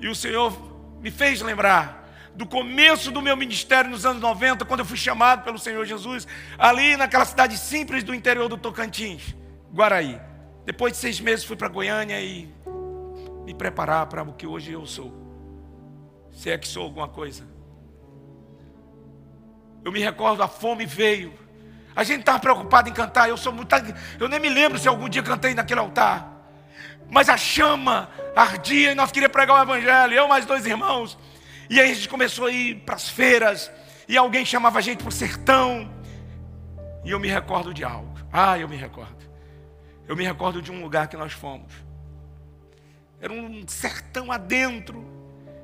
E o Senhor me fez lembrar do começo do meu ministério nos anos 90, quando eu fui chamado pelo Senhor Jesus, ali naquela cidade simples do interior do Tocantins, Guaraí. Depois de seis meses fui para Goiânia e me preparar para o que hoje eu sou. Se é que sou alguma coisa. Eu me recordo, a fome veio. A gente estava preocupado em cantar. Eu sou muito. Eu nem me lembro se algum dia cantei naquele altar. Mas a chama ardia e nós queríamos pregar o Evangelho. Eu mais dois irmãos. E aí a gente começou a ir para as feiras. E alguém chamava a gente para o sertão. E eu me recordo de algo. Ah, eu me recordo. Eu me recordo de um lugar que nós fomos. Era um sertão adentro.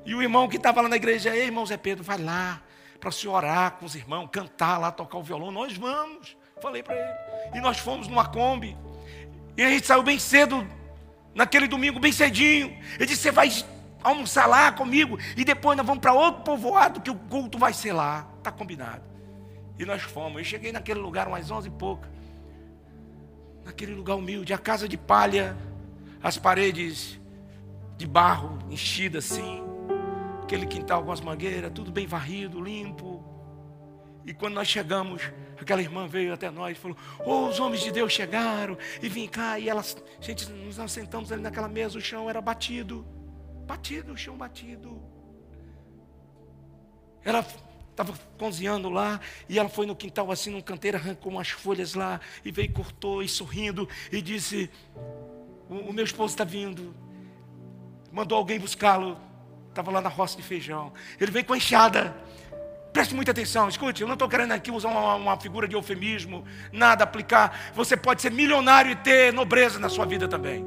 E o irmão que estava lá na igreja, ei, irmão Zé Pedro, vai lá para se orar com os irmãos, cantar lá, tocar o violão. Nós vamos. Falei para ele. E nós fomos numa Kombi. E a gente saiu bem cedo, naquele domingo, bem cedinho. Ele disse: Você vai almoçar lá comigo e depois nós vamos para outro povoado que o culto vai ser lá. Está combinado. E nós fomos. Eu cheguei naquele lugar umas onze e pouca. Naquele lugar humilde, a casa de palha, as paredes de barro enchidas assim, aquele quintal com as mangueiras, tudo bem varrido, limpo. E quando nós chegamos, aquela irmã veio até nós e falou: Oh, os homens de Deus chegaram e vim cá. E elas, gente, nós sentamos ali naquela mesa, o chão era batido. Batido, o chão batido. Ela estava cozinhando lá, e ela foi no quintal assim, num canteiro, arrancou umas folhas lá, e veio, cortou, e sorrindo, e disse: O, o meu esposo está vindo. Mandou alguém buscá-lo. Estava lá na roça de feijão. Ele veio com a enxada. Preste muita atenção, escute, eu não estou querendo aqui usar uma, uma, figura de eufemismo, nada aplicar. Você pode ser milionário e ter nobreza na sua vida também.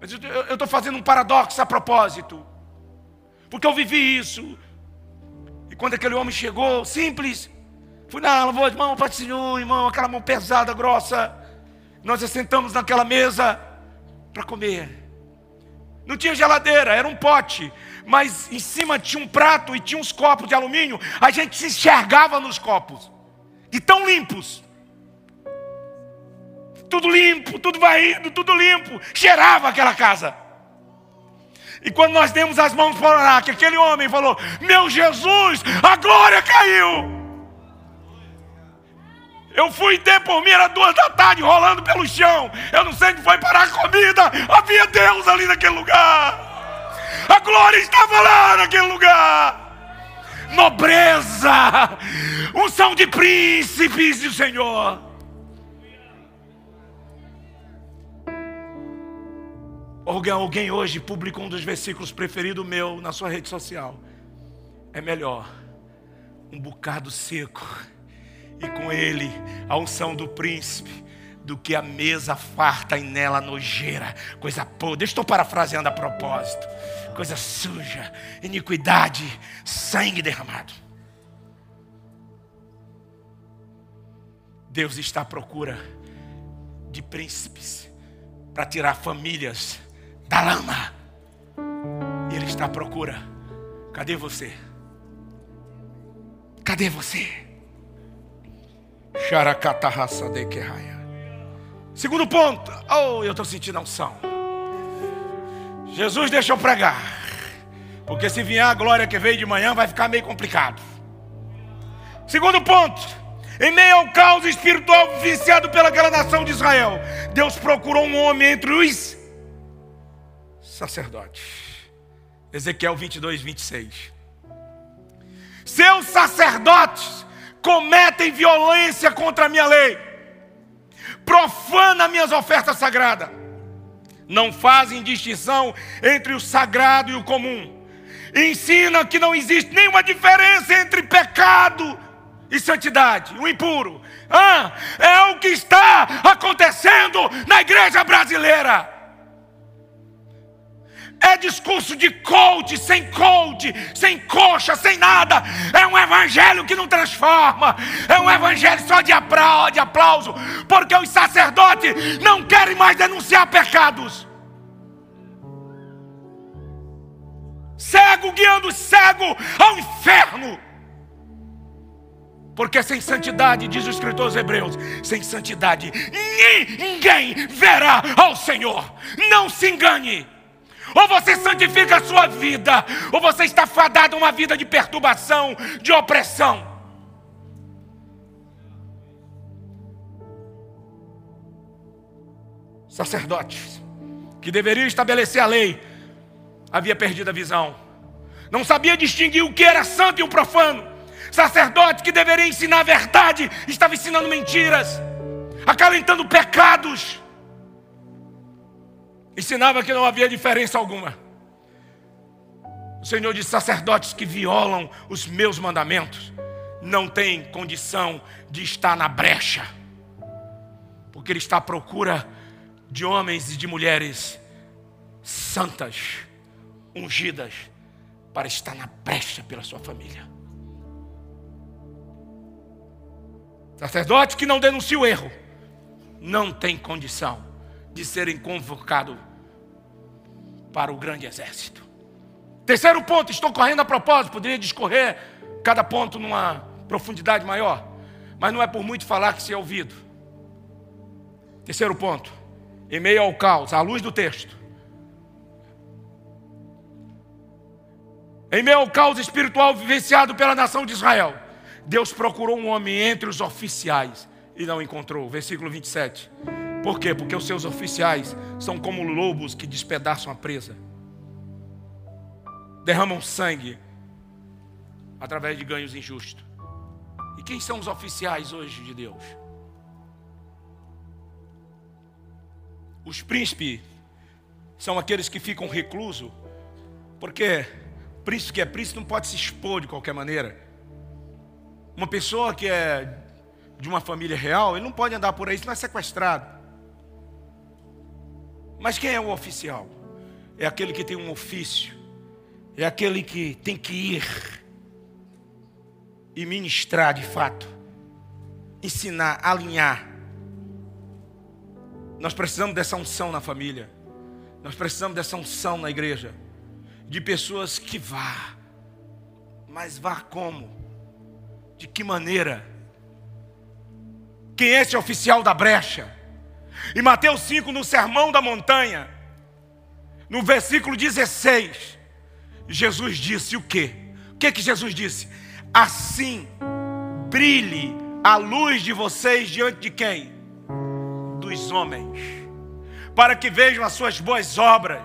Mas eu estou fazendo um paradoxo a propósito. Porque eu vivi isso. Quando aquele homem chegou, simples, fui na vou, irmão, Pai Senhor, irmão, aquela mão pesada, grossa. Nós sentamos naquela mesa para comer. Não tinha geladeira, era um pote. Mas em cima tinha um prato e tinha uns copos de alumínio. A gente se enxergava nos copos. E tão limpos tudo limpo, tudo varrido, tudo limpo. Cheirava aquela casa. E quando nós demos as mãos para orar, que aquele homem falou: Meu Jesus, a glória caiu. Eu fui ter por mim, era duas da tarde, rolando pelo chão. Eu não sei onde foi parar a comida. Havia Deus ali naquele lugar. A glória estava lá naquele lugar. Nobreza, unção de príncipes do Senhor. Alguém, alguém hoje publicou um dos versículos preferidos meu na sua rede social. É melhor um bocado seco e com ele a unção do príncipe do que a mesa farta e nela nojeira, coisa podre. Estou parafraseando a propósito. Coisa suja, iniquidade, sangue derramado. Deus está à procura de príncipes para tirar famílias da lama. E Ele está à procura. Cadê você? Cadê você? Segundo ponto. Oh, eu estou sentindo a unção. Jesus deixou pregar. Porque se vier a glória que veio de manhã, vai ficar meio complicado. Segundo ponto, em meio ao caos espiritual viciado pelaquela nação de Israel, Deus procurou um homem entre os sacerdotes. Ezequiel 22, 26. Seus sacerdotes cometem violência contra a minha lei, profana minhas ofertas sagradas, não fazem distinção entre o sagrado e o comum, ensina que não existe nenhuma diferença entre pecado e santidade, o impuro. Ah, é o que está acontecendo na igreja brasileira. É discurso de coach, sem coach, sem coxa, sem nada. É um evangelho que não transforma. É um evangelho só de aplauso. Porque os sacerdotes não querem mais denunciar pecados. Cego guiando cego ao inferno. Porque sem santidade, diz o escritor aos Hebreus, sem santidade ninguém verá ao Senhor. Não se engane. Ou você santifica a sua vida, ou você está fadado a uma vida de perturbação, de opressão. Sacerdotes, que deveriam estabelecer a lei, havia perdido a visão, não sabia distinguir o que era santo e o profano. Sacerdote que deveria ensinar a verdade, estava ensinando mentiras, acalentando pecados ensinava que não havia diferença alguma. O Senhor disse: sacerdotes que violam os meus mandamentos não têm condição de estar na brecha, porque Ele está à procura de homens e de mulheres santas, ungidas, para estar na brecha pela sua família. Sacerdote que não denuncia o erro, não tem condição de serem convocados para o grande exército. Terceiro ponto, estou correndo a propósito, poderia discorrer cada ponto numa profundidade maior, mas não é por muito falar que se é ouvido. Terceiro ponto, em meio ao caos, à luz do texto. Em meio ao caos espiritual vivenciado pela nação de Israel, Deus procurou um homem entre os oficiais e não encontrou. Versículo 27. Por quê? Porque os seus oficiais são como lobos que despedaçam a presa, derramam sangue através de ganhos injustos. E quem são os oficiais hoje de Deus? Os príncipes são aqueles que ficam reclusos, porque príncipe que é príncipe não pode se expor de qualquer maneira. Uma pessoa que é de uma família real, ele não pode andar por aí, senão é sequestrado. Mas quem é o oficial? É aquele que tem um ofício, é aquele que tem que ir e ministrar de fato, ensinar, alinhar. Nós precisamos dessa unção na família, nós precisamos dessa unção na igreja, de pessoas que vá, mas vá como? De que maneira? Quem é esse oficial da brecha? Em Mateus 5, no Sermão da Montanha, no versículo 16, Jesus disse o quê? O que que Jesus disse? Assim brilhe a luz de vocês diante de quem? Dos homens, para que vejam as suas boas obras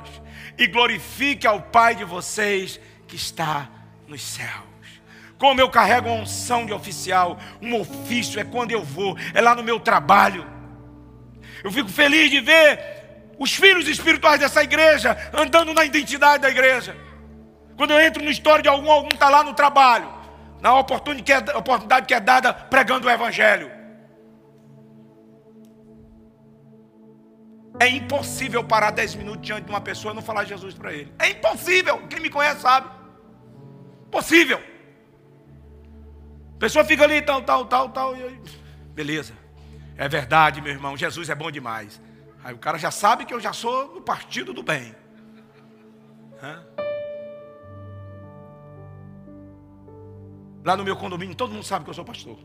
e glorifique ao Pai de vocês que está nos céus. Como eu carrego uma unção de oficial, um ofício, é quando eu vou, é lá no meu trabalho eu fico feliz de ver os filhos espirituais dessa igreja andando na identidade da igreja. Quando eu entro no história de algum, algum está lá no trabalho, na oportunidade que, é, oportunidade que é dada pregando o Evangelho. É impossível parar 10 minutos diante de uma pessoa e não falar Jesus para ele. É impossível. Quem me conhece sabe. Possível. A pessoa fica ali, tal, tal, tal, tal. E... Beleza. É verdade, meu irmão, Jesus é bom demais. Aí o cara já sabe que eu já sou do partido do bem. Lá no meu condomínio, todo mundo sabe que eu sou pastor.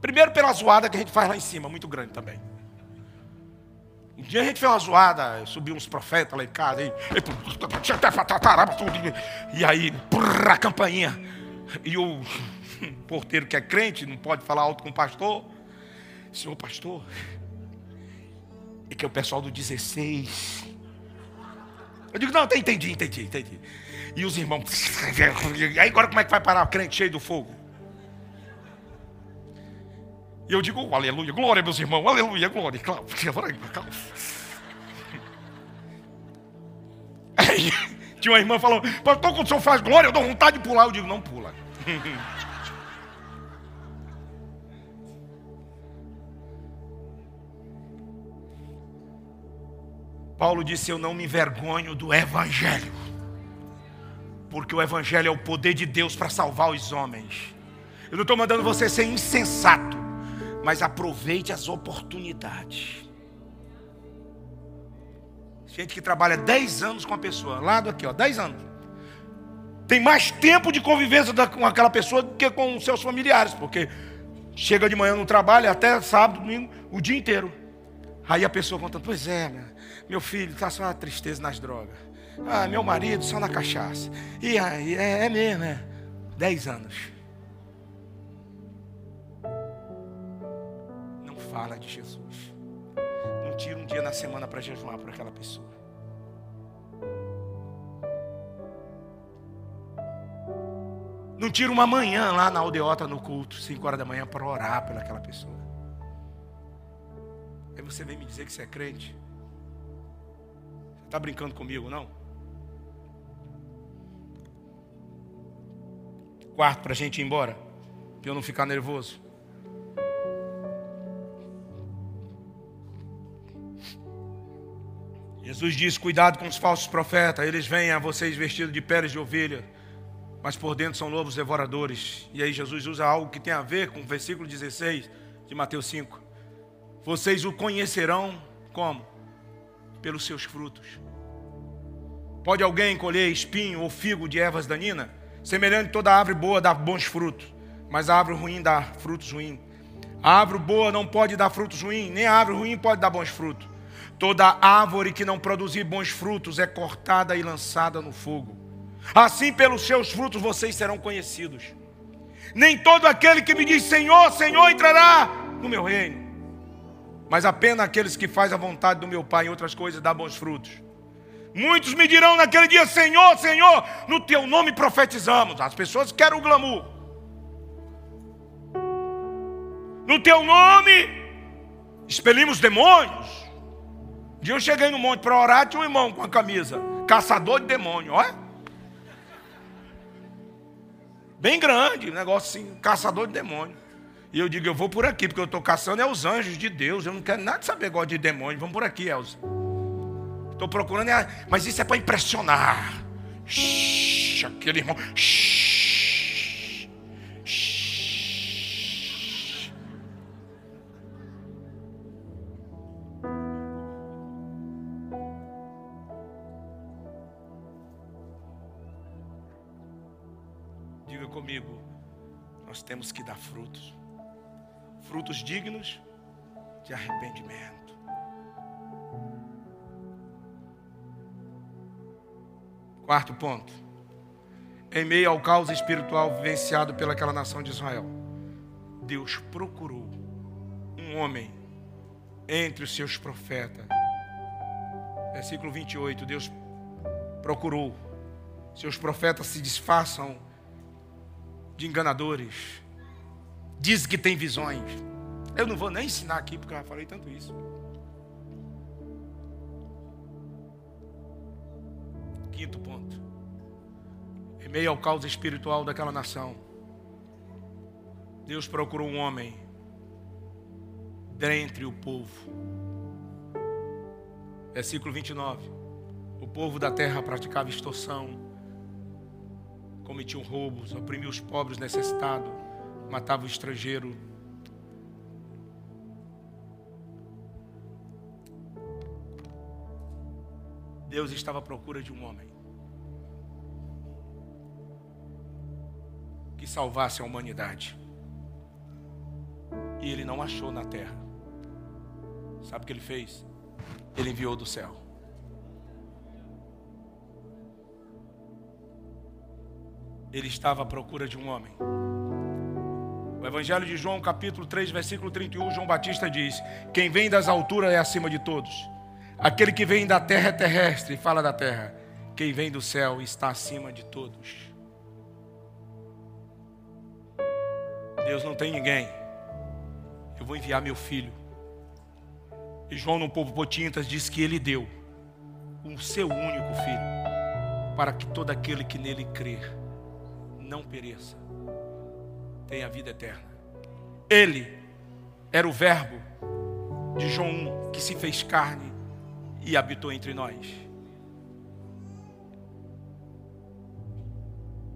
Primeiro pela zoada que a gente faz lá em cima, muito grande também. Um dia a gente fez uma zoada, subiu uns profetas lá em casa, e, e aí, a campainha. E o porteiro que é crente, não pode falar alto com o pastor. Senhor pastor, é que é o pessoal do 16. Eu digo, não, entendi, entendi, entendi. E os irmãos, aí agora como é que vai parar o crente cheio do fogo? E eu digo, oh, aleluia, glória, meus irmãos, aleluia, glória. Aí, tinha uma irmã falando, pastor, quando o senhor faz glória, eu dou vontade de pular. Eu digo, não pula. Paulo disse: Eu não me envergonho do Evangelho, porque o Evangelho é o poder de Deus para salvar os homens. Eu não estou mandando você ser insensato, mas aproveite as oportunidades. Gente que trabalha 10 anos com a pessoa, lado aqui, ó, 10 anos. Tem mais tempo de convivência com aquela pessoa do que com seus familiares, porque chega de manhã no trabalho, até sábado, domingo, o dia inteiro. Aí a pessoa conta, pois é, meu filho está só uma tristeza nas drogas. Ah, meu marido só na cachaça. E aí, é, é mesmo, é. Dez anos. Não fala de Jesus. Não tira um dia na semana para jejuar por aquela pessoa. Não tira uma manhã lá na aldeota no culto, 5 horas da manhã, para orar pelaquela pessoa. Aí você vem me dizer que você é crente. Está brincando comigo, não? Quarto para a gente ir embora, para eu não ficar nervoso. Jesus diz: Cuidado com os falsos profetas, eles vêm a vocês vestidos de peles de ovelha, mas por dentro são lobos devoradores. E aí Jesus usa algo que tem a ver com o versículo 16 de Mateus 5. Vocês o conhecerão como? pelos seus frutos. Pode alguém colher espinho ou figo de ervas daninhas? Semelhante toda árvore boa dá bons frutos, mas a árvore ruim dá frutos ruins. A árvore boa não pode dar frutos ruins, nem a árvore ruim pode dar bons frutos. Toda árvore que não produzir bons frutos é cortada e lançada no fogo. Assim, pelos seus frutos vocês serão conhecidos. Nem todo aquele que me diz Senhor, Senhor entrará no meu reino mas apenas aqueles que fazem a vontade do meu Pai em outras coisas dá bons frutos. Muitos me dirão naquele dia: Senhor, Senhor, no teu nome profetizamos. As pessoas querem o glamour. No teu nome expelimos demônios. Um dia eu cheguei no monte para orar, tinha um irmão com a camisa, caçador de demônio, olha. Bem grande, negócio assim, caçador de demônio. E eu digo, eu vou por aqui, porque eu estou caçando é os anjos de Deus. Eu não quero nada de saber igual de demônio. Vamos por aqui, Elza. Estou procurando, é, mas isso é para impressionar. Shhh, aquele irmão. Diga comigo, nós temos que dar frutos frutos dignos de arrependimento. Quarto ponto. Em meio ao caos espiritual vivenciado pelaquela nação de Israel, Deus procurou um homem entre os seus profetas. Versículo 28, Deus procurou. Seus profetas se disfarçam de enganadores, diz que tem visões. Eu não vou nem ensinar aqui porque eu já falei tanto isso. Quinto ponto. Em meio ao caos espiritual daquela nação, Deus procurou um homem dentre o povo. Versículo 29. O povo da terra praticava extorsão, cometiam roubos, oprimia os pobres necessitados matava o estrangeiro. Deus estava à procura de um homem que salvasse a humanidade. E ele não achou na terra. Sabe o que ele fez? Ele enviou do céu. Ele estava à procura de um homem. O Evangelho de João, capítulo 3, versículo 31, João Batista diz: Quem vem das alturas é acima de todos. Aquele que vem da terra é terrestre, fala da terra. Quem vem do céu está acima de todos. Deus não tem ninguém. Eu vou enviar meu filho. E João no povo Potintas diz que ele deu o seu único filho para que todo aquele que nele crer não pereça, tenha vida eterna. Ele era o Verbo de João 1 que se fez carne e habitou entre nós.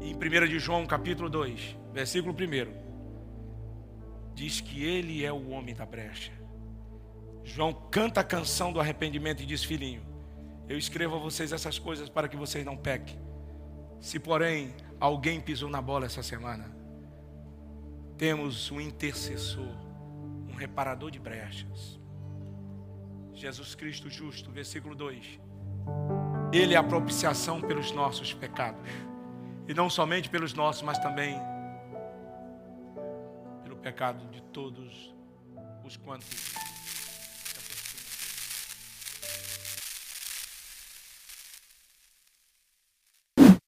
Em 1 de João, capítulo 2, versículo 1, diz que ele é o homem da brecha. João canta a canção do arrependimento e diz: Filhinho, eu escrevo a vocês essas coisas para que vocês não pequem. Se, porém, alguém pisou na bola essa semana, temos um intercessor, um reparador de brechas. Jesus Cristo justo, versículo 2. Ele é a propiciação pelos nossos pecados. E não somente pelos nossos, mas também pelo pecado de todos os quantos